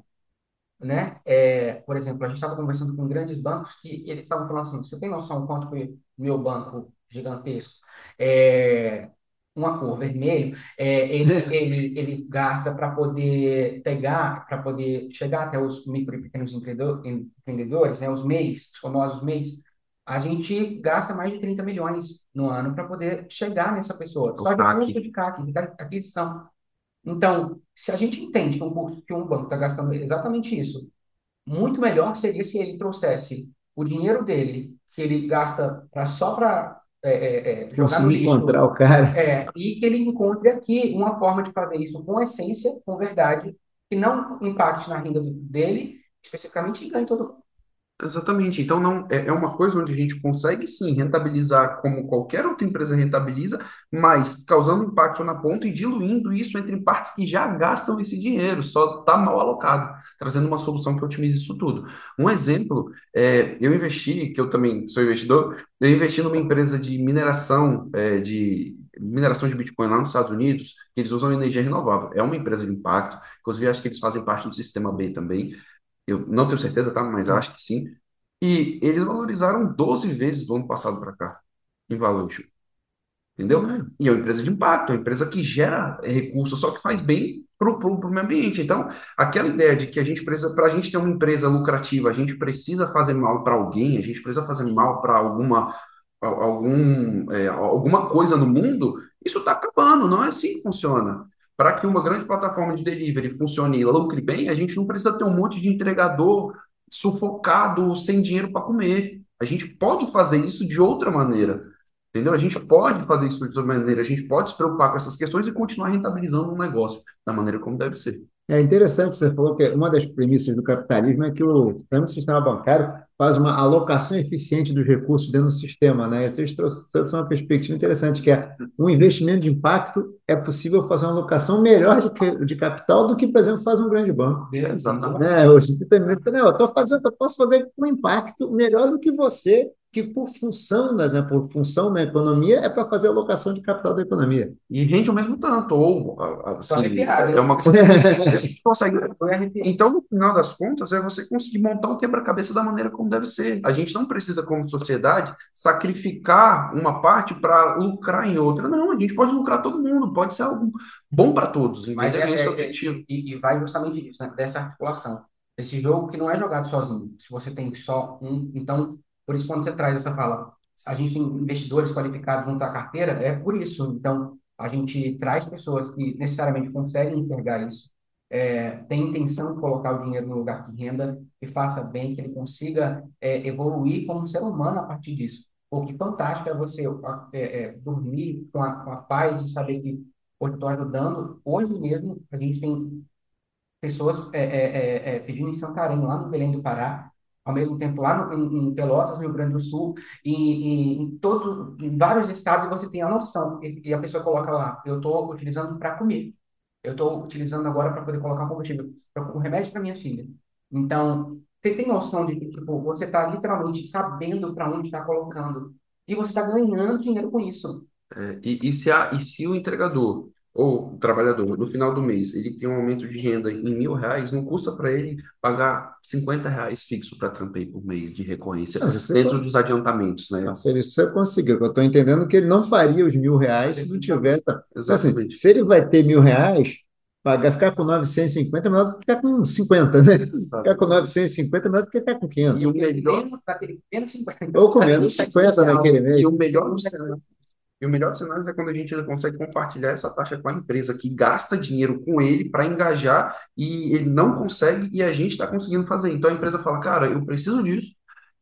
né? É, por exemplo, a gente estava conversando com grandes bancos que eles estavam falando assim, você tem noção quanto que meu banco gigantesco, é, uma cor vermelho, é, ele, [laughs] ele, ele gasta para poder pegar, para poder chegar até os micro e pequenos empreendedores, né, os MEIs, os famosos MEIs, a gente gasta mais de 30 milhões no ano para poder chegar nessa pessoa. Só de custo de CAC, de aquisição. Então, se a gente entende que um, curso, que um banco está gastando exatamente isso, muito melhor seria se ele trouxesse o dinheiro dele, que ele gasta pra, só para é, é, é, jogar no lixo,
encontrar o cara.
É, e que ele encontre aqui uma forma de fazer isso com essência, com verdade, que não impacte na renda dele, especificamente, e ganhe todo mundo.
Exatamente. Então, não é, é uma coisa onde a gente consegue sim rentabilizar como qualquer outra empresa rentabiliza, mas causando impacto na ponta e diluindo isso entre partes que já gastam esse dinheiro, só está mal alocado, trazendo uma solução que otimize isso tudo. Um exemplo, é, eu investi, que eu também sou investidor, eu investi numa empresa de mineração é, de mineração de Bitcoin lá nos Estados Unidos, que eles usam energia renovável. É uma empresa de impacto, inclusive acho que eles fazem parte do sistema B também. Eu não tenho certeza, tá? Mas acho que sim. E eles valorizaram 12 vezes do ano passado para cá em valuation. Entendeu? E é uma empresa de impacto, é uma empresa que gera recursos, só que faz bem para o meio ambiente. Então, aquela ideia de que a gente precisa, para a gente ter uma empresa lucrativa, a gente precisa fazer mal para alguém, a gente precisa fazer mal para alguma, algum, é, alguma coisa no mundo, isso está acabando, não é assim que funciona. Para que uma grande plataforma de delivery funcione e lucre bem, a gente não precisa ter um monte de entregador sufocado, sem dinheiro para comer. A gente pode fazer isso de outra maneira. Entendeu? A gente pode fazer isso de outra maneira, a gente pode se preocupar com essas questões e continuar rentabilizando um negócio da maneira como deve ser.
É interessante, você falou que uma das premissas do capitalismo é que o, sistema bancário faz uma alocação eficiente dos recursos dentro do sistema. Né? Vocês trouxeram uma perspectiva interessante, que é um investimento de impacto é possível fazer uma alocação melhor de, de capital do que, por exemplo, faz um grande banco.
É, exatamente.
Né? Eu estou fazendo, eu posso fazer um impacto melhor do que você que por função, das, né, por função na economia é para fazer a alocação de capital da economia.
E rende o mesmo tanto, ou assim, é uma coisa que [laughs] consegue. Então, no final das contas, é você conseguir montar um quebra-cabeça da maneira como deve ser. A gente não precisa, como sociedade, sacrificar uma parte para lucrar em outra. Não, a gente pode lucrar todo mundo, pode ser algo bom para todos.
Mas é, esse é, objetivo. E, e vai justamente disso, né, dessa articulação. Esse jogo que não é jogado sozinho. Se você tem só um, então por isso, quando você traz essa fala, a gente tem investidores qualificados junto à carteira, é por isso. Então, a gente traz pessoas que necessariamente conseguem enxergar isso, é, tem intenção de colocar o dinheiro no lugar de renda, que faça bem, que ele consiga é, evoluir como ser humano a partir disso. O que fantástico é você é, é, dormir com a, com a paz e saber que eu estou ajudando. Hoje mesmo, a gente tem pessoas é, é, é, pedindo em Santarém, lá no Belém do Pará, ao mesmo tempo lá no, em, em, Pelotas, no Rio Grande do Sul, e, e, em todos, em vários estados você tem a noção e, e a pessoa coloca lá, eu estou utilizando para comer, eu estou utilizando agora para poder colocar combustível, o remédio para minha filha. Então, você tem noção de que tipo, você está literalmente sabendo para onde está colocando e você está ganhando dinheiro com isso.
É, e, e, se a, e se o entregador ou o trabalhador, no final do mês, ele tem um aumento de renda em mil reais, não custa para ele pagar 50 reais fixo para Trampei por mês de recorrência, dentro pode... dos adiantamentos, né?
se ele só conseguir, eu estou entendendo que ele não faria os mil reais se não tivesse. Então, assim, se ele vai ter mil reais, pagar, ficar com 950 é melhor do que ficar com 50, né? Exato. Ficar com 950 é melhor do que ficar com 500. E o melhor... Ou com menos 50 naquele mês.
E o melhor e o melhor cenário é quando a gente consegue compartilhar essa taxa com a empresa que gasta dinheiro com ele para engajar e ele não consegue e a gente está conseguindo fazer. Então a empresa fala, cara, eu preciso disso,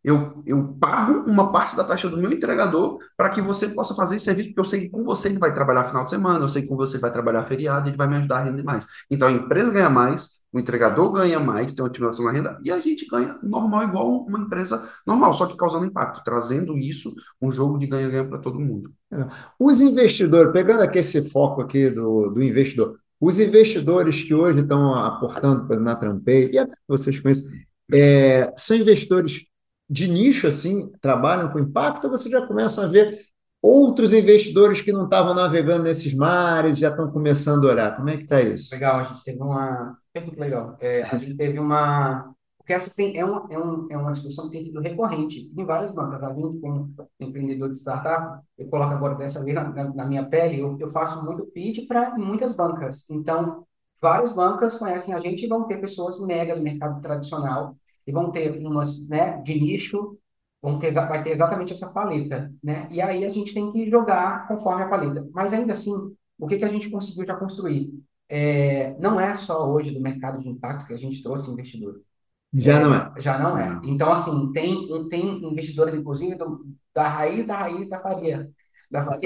eu, eu pago uma parte da taxa do meu entregador para que você possa fazer esse serviço, porque eu sei que com você ele vai trabalhar final de semana, eu sei que com você vai trabalhar feriado, ele vai me ajudar a render mais. Então a empresa ganha mais, o entregador ganha mais, tem uma otimização na renda, e a gente ganha normal, igual uma empresa normal, só que causando impacto, trazendo isso, um jogo de ganha-ganha para todo mundo.
Os investidores, pegando aqui esse foco aqui do, do investidor, os investidores que hoje estão aportando na Trampei, e até vocês conhecem, é, são investidores de nicho, assim, trabalham com impacto, ou vocês já começam a ver outros investidores que não estavam navegando nesses mares já estão começando a olhar? Como é que está isso?
Legal, a gente teve uma. Pergunta legal. É, a gente teve uma. Porque essa tem, é, uma, é, um, é uma discussão que tem sido recorrente em várias bancas. A gente, como empreendedor de startup, eu coloco agora dessa vez na, na minha pele, eu, eu faço muito pitch para muitas bancas. Então, várias bancas conhecem a gente e vão ter pessoas mega do mercado tradicional e vão ter umas né, de nicho, vão ter, vai ter exatamente essa paleta. Né? E aí a gente tem que jogar conforme a paleta. Mas ainda assim, o que, que a gente conseguiu já construir? É, não é só hoje do mercado de impacto que a gente trouxe investidores.
Já é, não é.
Já não é. Então, assim, tem, tem investidores, inclusive, do, da raiz da raiz da Faria. Da.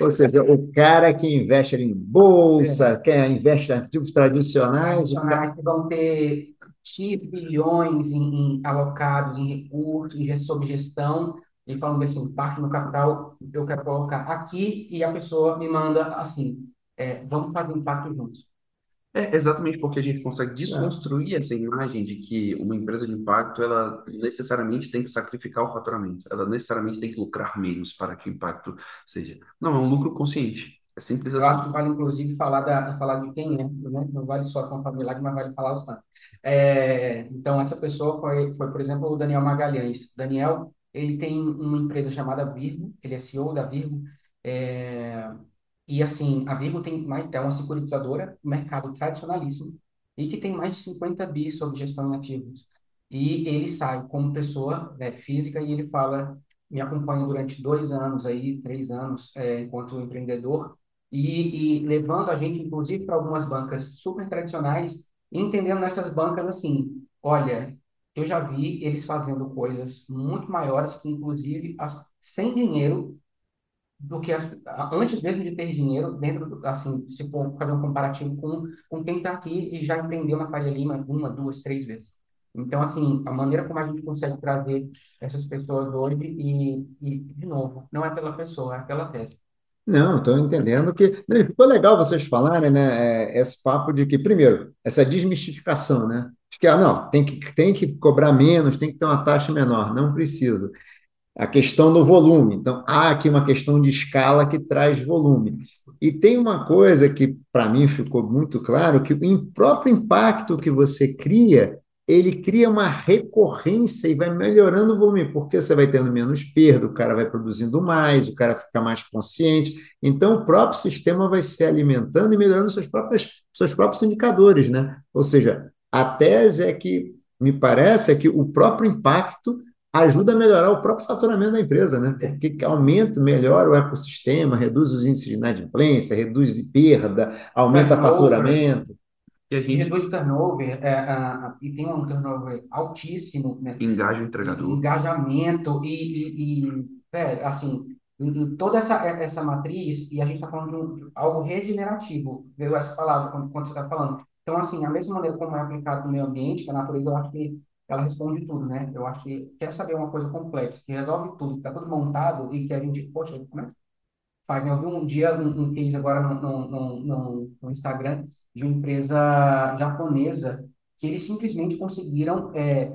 Ou seja, o cara que investe em bolsa, é. que investe em ativos tradicionais.
Tradicionais que vão ter X bilhões em, em alocados em recursos, em, sob gestão, e falando assim, parte do capital eu quero colocar aqui, e a pessoa me manda assim, é, vamos fazer impacto juntos.
É exatamente porque a gente consegue desconstruir é. essa imagem de que uma empresa de impacto ela necessariamente tem que sacrificar o faturamento, ela necessariamente tem que lucrar menos para que o impacto seja. Não, é um lucro consciente. É simples
assim. Eu acho que vale, inclusive, falar, da, falar de quem é, né? não vale só a contabilidade, mas vale falar o tanto. É, então, essa pessoa foi, foi, por exemplo, o Daniel Magalhães. Daniel, ele tem uma empresa chamada Virgo, ele é CEO da Virgo, é, e assim, a Virgo tem mais, é uma securitizadora, mercado tradicionalíssimo, e que tem mais de 50 bi sobre gestão de ativos. E ele sai como pessoa né, física e ele fala, me acompanha durante dois anos aí, três anos, é, enquanto empreendedor, e, e levando a gente, inclusive, para algumas bancas super tradicionais, entendendo nessas bancas assim, olha, eu já vi eles fazendo coisas muito maiores que, inclusive, as, sem dinheiro, do que as, antes mesmo de ter dinheiro, dentro do, assim, se for fazer um comparativo com, com quem está aqui e já empreendeu na Faria Lima uma, duas, três vezes. Então, assim, a maneira como a gente consegue trazer essas pessoas hoje e, e de novo, não é pela pessoa, é pela tese.
Não, estou entendendo que. Não, Ficou legal vocês falarem, né? é, Esse papo de que, primeiro, essa desmistificação, né? De que, ah, não, tem que, tem que cobrar menos, tem que ter uma taxa menor. Não precisa. A questão do volume. Então, há aqui uma questão de escala que traz volume. E tem uma coisa que, para mim, ficou muito claro, que o próprio impacto que você cria ele cria uma recorrência e vai melhorando o volume, porque você vai tendo menos perda, o cara vai produzindo mais, o cara fica mais consciente. Então, o próprio sistema vai se alimentando e melhorando seus próprios, seus próprios indicadores, né? Ou seja, a tese é que, me parece, é que o próprio impacto ajuda a melhorar o próprio faturamento da empresa, né? Porque aumenta, melhora o ecossistema, reduz os índices de inadimplência, reduz perda, aumenta faturamento.
E a gente reduz o turnover é, e tem um turnover altíssimo, né?
Engaja o entregador.
Engajamento e, e, e é, assim, toda essa, essa matriz, e a gente está falando de, um, de, algo regenerativo, veio essa palavra quando, quando você está falando. Então, assim, a mesma maneira como é aplicado no meio ambiente, que a natureza, eu acho que ela responde tudo, né? Eu acho que quer saber uma coisa complexa, que resolve tudo, que está tudo montado e que a gente, poxa, como é que faz? Eu vi um dia um, um case agora no, no, no, no Instagram, de uma empresa japonesa que eles simplesmente conseguiram, é,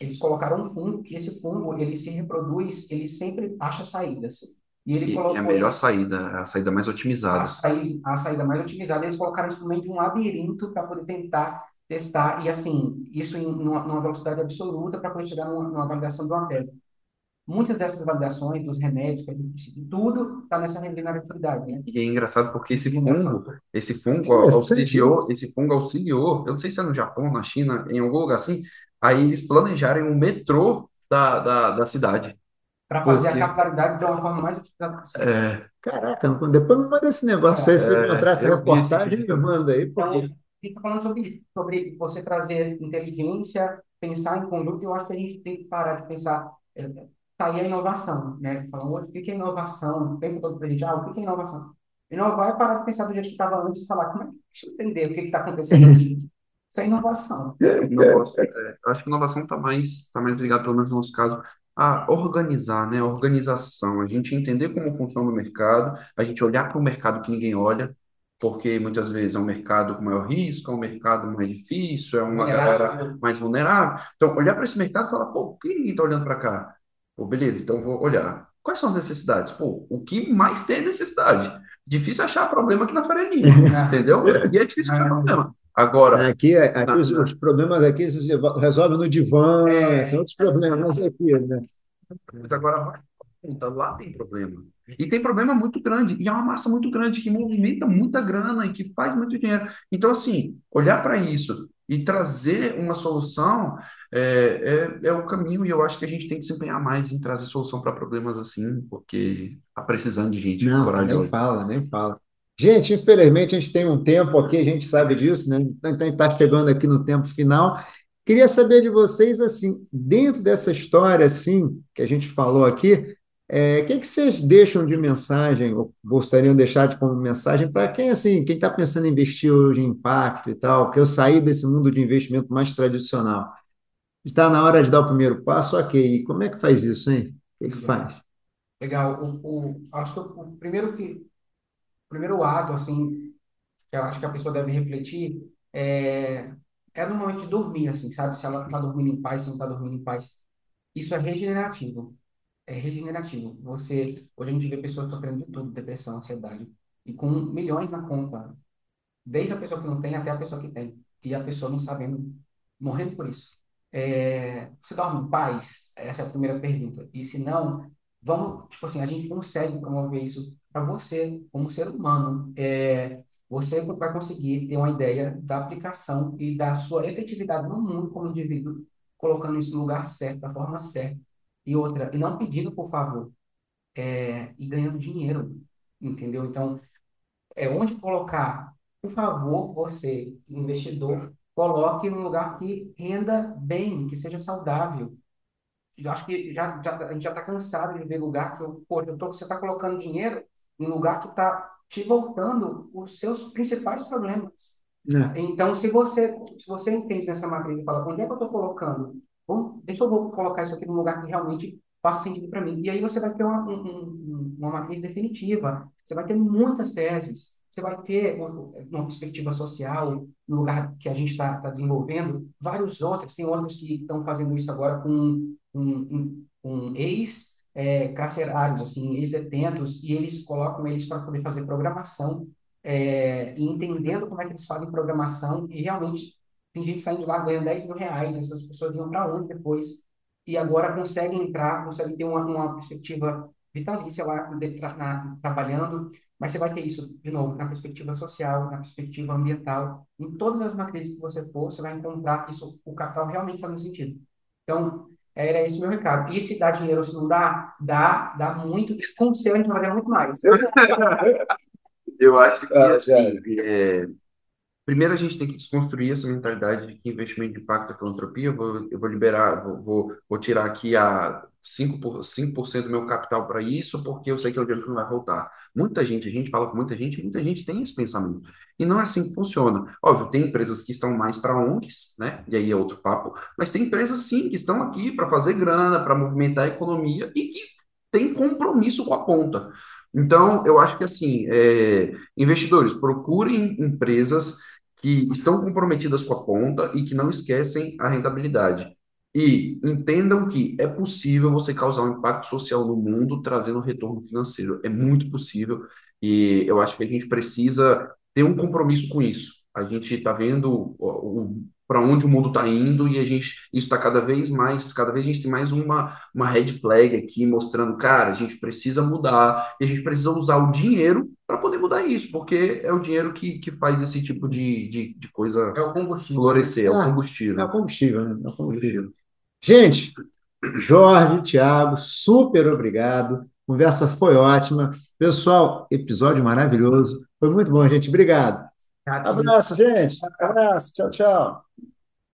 eles colocaram um fungo, que esse fungo, ele se reproduz, ele sempre acha saídas.
E ele e colocou... É a melhor saída, a saída mais otimizada. A
saída, a saída mais otimizada, eles colocaram isso no meio de um labirinto para poder tentar testar, e assim, isso em numa, numa velocidade absoluta para poder chegar numa, numa validação de uma tese muitas dessas validações dos remédios que a gente precisa, tudo está nessa regeneratividade, né?
E é engraçado porque esse fungo, esse fungo auxiliou, esse fungo auxiliou, eu não sei se é no Japão, na China, em algum lugar assim, aí eles planejarem um metrô da, da, da cidade.
Para fazer porque... a capilaridade de uma forma mais utilizada possível.
É... Caraca, depois me manda esse negócio aí, se é, encontrar essa reportagem, me manda aí. Porque... Então,
fica falando sobre, sobre você trazer inteligência, pensar em conduta, eu acho que a gente tem que parar de pensar é, Tá aí a inovação, né? Falando, o que é inovação? O tempo todo para a gente, ah, o que é inovação? Inovar é parar de pensar do jeito que estava antes e falar, como é que deixa eu entender o que está acontecendo aqui? Isso é inovação.
Inovação, é, acho que inovação está mais, tá mais ligado, pelo menos no nosso caso, a organizar, né? Organização, a gente entender como funciona o mercado, a gente olhar para o mercado que ninguém olha, porque muitas vezes é um mercado com maior risco, é um mercado mais difícil, é uma vulnerável. galera mais vulnerável. Então, olhar para esse mercado e falar, pô, por que ninguém está olhando para cá? Pô, beleza, então vou olhar. Quais são as necessidades? Pô, o que mais tem é necessidade? Difícil achar problema aqui na Farelinha, [laughs] entendeu? E é difícil achar problema. Agora.
Aqui, aqui na, os, os, problemas aqui se resolvem no divã, é, são outros problemas aqui, né?
Mas agora vai. Então, lá tem problema. E tem problema muito grande, e é uma massa muito grande que movimenta muita grana e que faz muito dinheiro. Então, assim, olhar para isso e trazer uma solução é, é, é, o caminho, e eu acho que a gente tem que se empenhar mais em trazer solução para problemas assim, porque está precisando de gente
Não, nem fala, nem fala. Gente, infelizmente a gente tem um tempo aqui, a gente sabe disso, né? Então está chegando aqui no tempo final. Queria saber de vocês, assim, dentro dessa história, assim, que a gente falou aqui, é, o que, que vocês deixam de mensagem, ou gostariam de deixar de como mensagem para quem assim, quem está pensando em investir hoje em impacto e tal, que eu saí desse mundo de investimento mais tradicional. Está na hora de dar o primeiro passo, ok. E como é que faz isso, hein? O que, que faz?
Legal. O, o, acho que o primeiro que o primeiro ato, assim, que eu acho que a pessoa deve refletir é, é no momento de dormir, assim, sabe? Se ela está dormindo em paz, se não está dormindo em paz. Isso é regenerativo é regenerativo. Você, hoje a gente vê pessoas sofrendo de tudo, depressão, ansiedade, e com milhões na conta, desde a pessoa que não tem até a pessoa que tem, e a pessoa não sabendo, morrendo por isso. É, você dorme em paz? Essa é a primeira pergunta. E se não, vamos, tipo assim, a gente consegue promover isso para você, como ser humano. É, você vai conseguir ter uma ideia da aplicação e da sua efetividade no mundo como indivíduo, colocando isso no lugar certo, da forma certa e outra, e não pedindo por favor, é, e ganhando dinheiro, entendeu? Então, é onde colocar. Por favor, você, investidor, coloque num lugar que renda bem, que seja saudável. Eu acho que já, já, a gente já está cansado de ver lugar que, pô, eu tô, você está colocando dinheiro em lugar que está te voltando os seus principais problemas. É. Então, se você, se você entende nessa matriz e fala, onde é que eu estou colocando? Bom, deixa eu colocar isso aqui num lugar que realmente faça sentido para mim. E aí você vai ter uma, um, uma matriz definitiva, você vai ter muitas teses, você vai ter uma perspectiva social, no lugar que a gente está tá desenvolvendo, vários outros, tem outros que estão fazendo isso agora com um, um, um ex-carcerários, é, assim, ex-detentos, e eles colocam eles para poder fazer programação é, e entendendo como é que eles fazem programação, e realmente tem gente saindo de lá ganhando 10 mil reais, essas pessoas iam para onde depois? E agora conseguem entrar, conseguem ter uma, uma perspectiva vitalícia lá de, na, trabalhando, mas você vai ter isso, de novo, na perspectiva social, na perspectiva ambiental, em todas as matrizes que você for, você vai encontrar isso, o capital realmente fazendo sentido. Então, era esse meu recado. E se dá dinheiro ou se não dá, dá, dá muito. Com o seu, a gente vai fazer muito mais. [laughs]
Eu acho que, ah, assim, é, primeiro a gente tem que desconstruir essa mentalidade de que investimento de impacto é filantropia. Eu vou, eu vou liberar, vou, vou, vou tirar aqui a 5%, por, 5 do meu capital para isso, porque eu sei que é o dinheiro que não vai voltar. Muita gente, a gente fala com muita gente, muita gente tem esse pensamento. E não é assim que funciona. Óbvio, tem empresas que estão mais para ONGs, né? E aí é outro papo, mas tem empresas sim que estão aqui para fazer grana, para movimentar a economia e que têm compromisso com a ponta. Então, eu acho que assim, é, investidores, procurem empresas que estão comprometidas com a ponta e que não esquecem a rentabilidade. E entendam que é possível você causar um impacto social no mundo trazendo retorno financeiro. É muito possível e eu acho que a gente precisa ter um compromisso com isso. A gente está vendo o para onde o mundo está indo e a gente isso está cada vez mais, cada vez a gente tem mais uma, uma red flag aqui mostrando, cara, a gente precisa mudar e a gente precisa usar o dinheiro para poder mudar isso, porque é o dinheiro que, que faz esse tipo de, de, de coisa
é o combustível.
florescer, é o ah, combustível.
É o combustível, né? É o combustível. Gente, Jorge, Thiago, super obrigado. Conversa foi ótima. Pessoal, episódio maravilhoso. Foi muito bom, gente. Obrigado. Abraço, gente. Abraço. Tchau, tchau.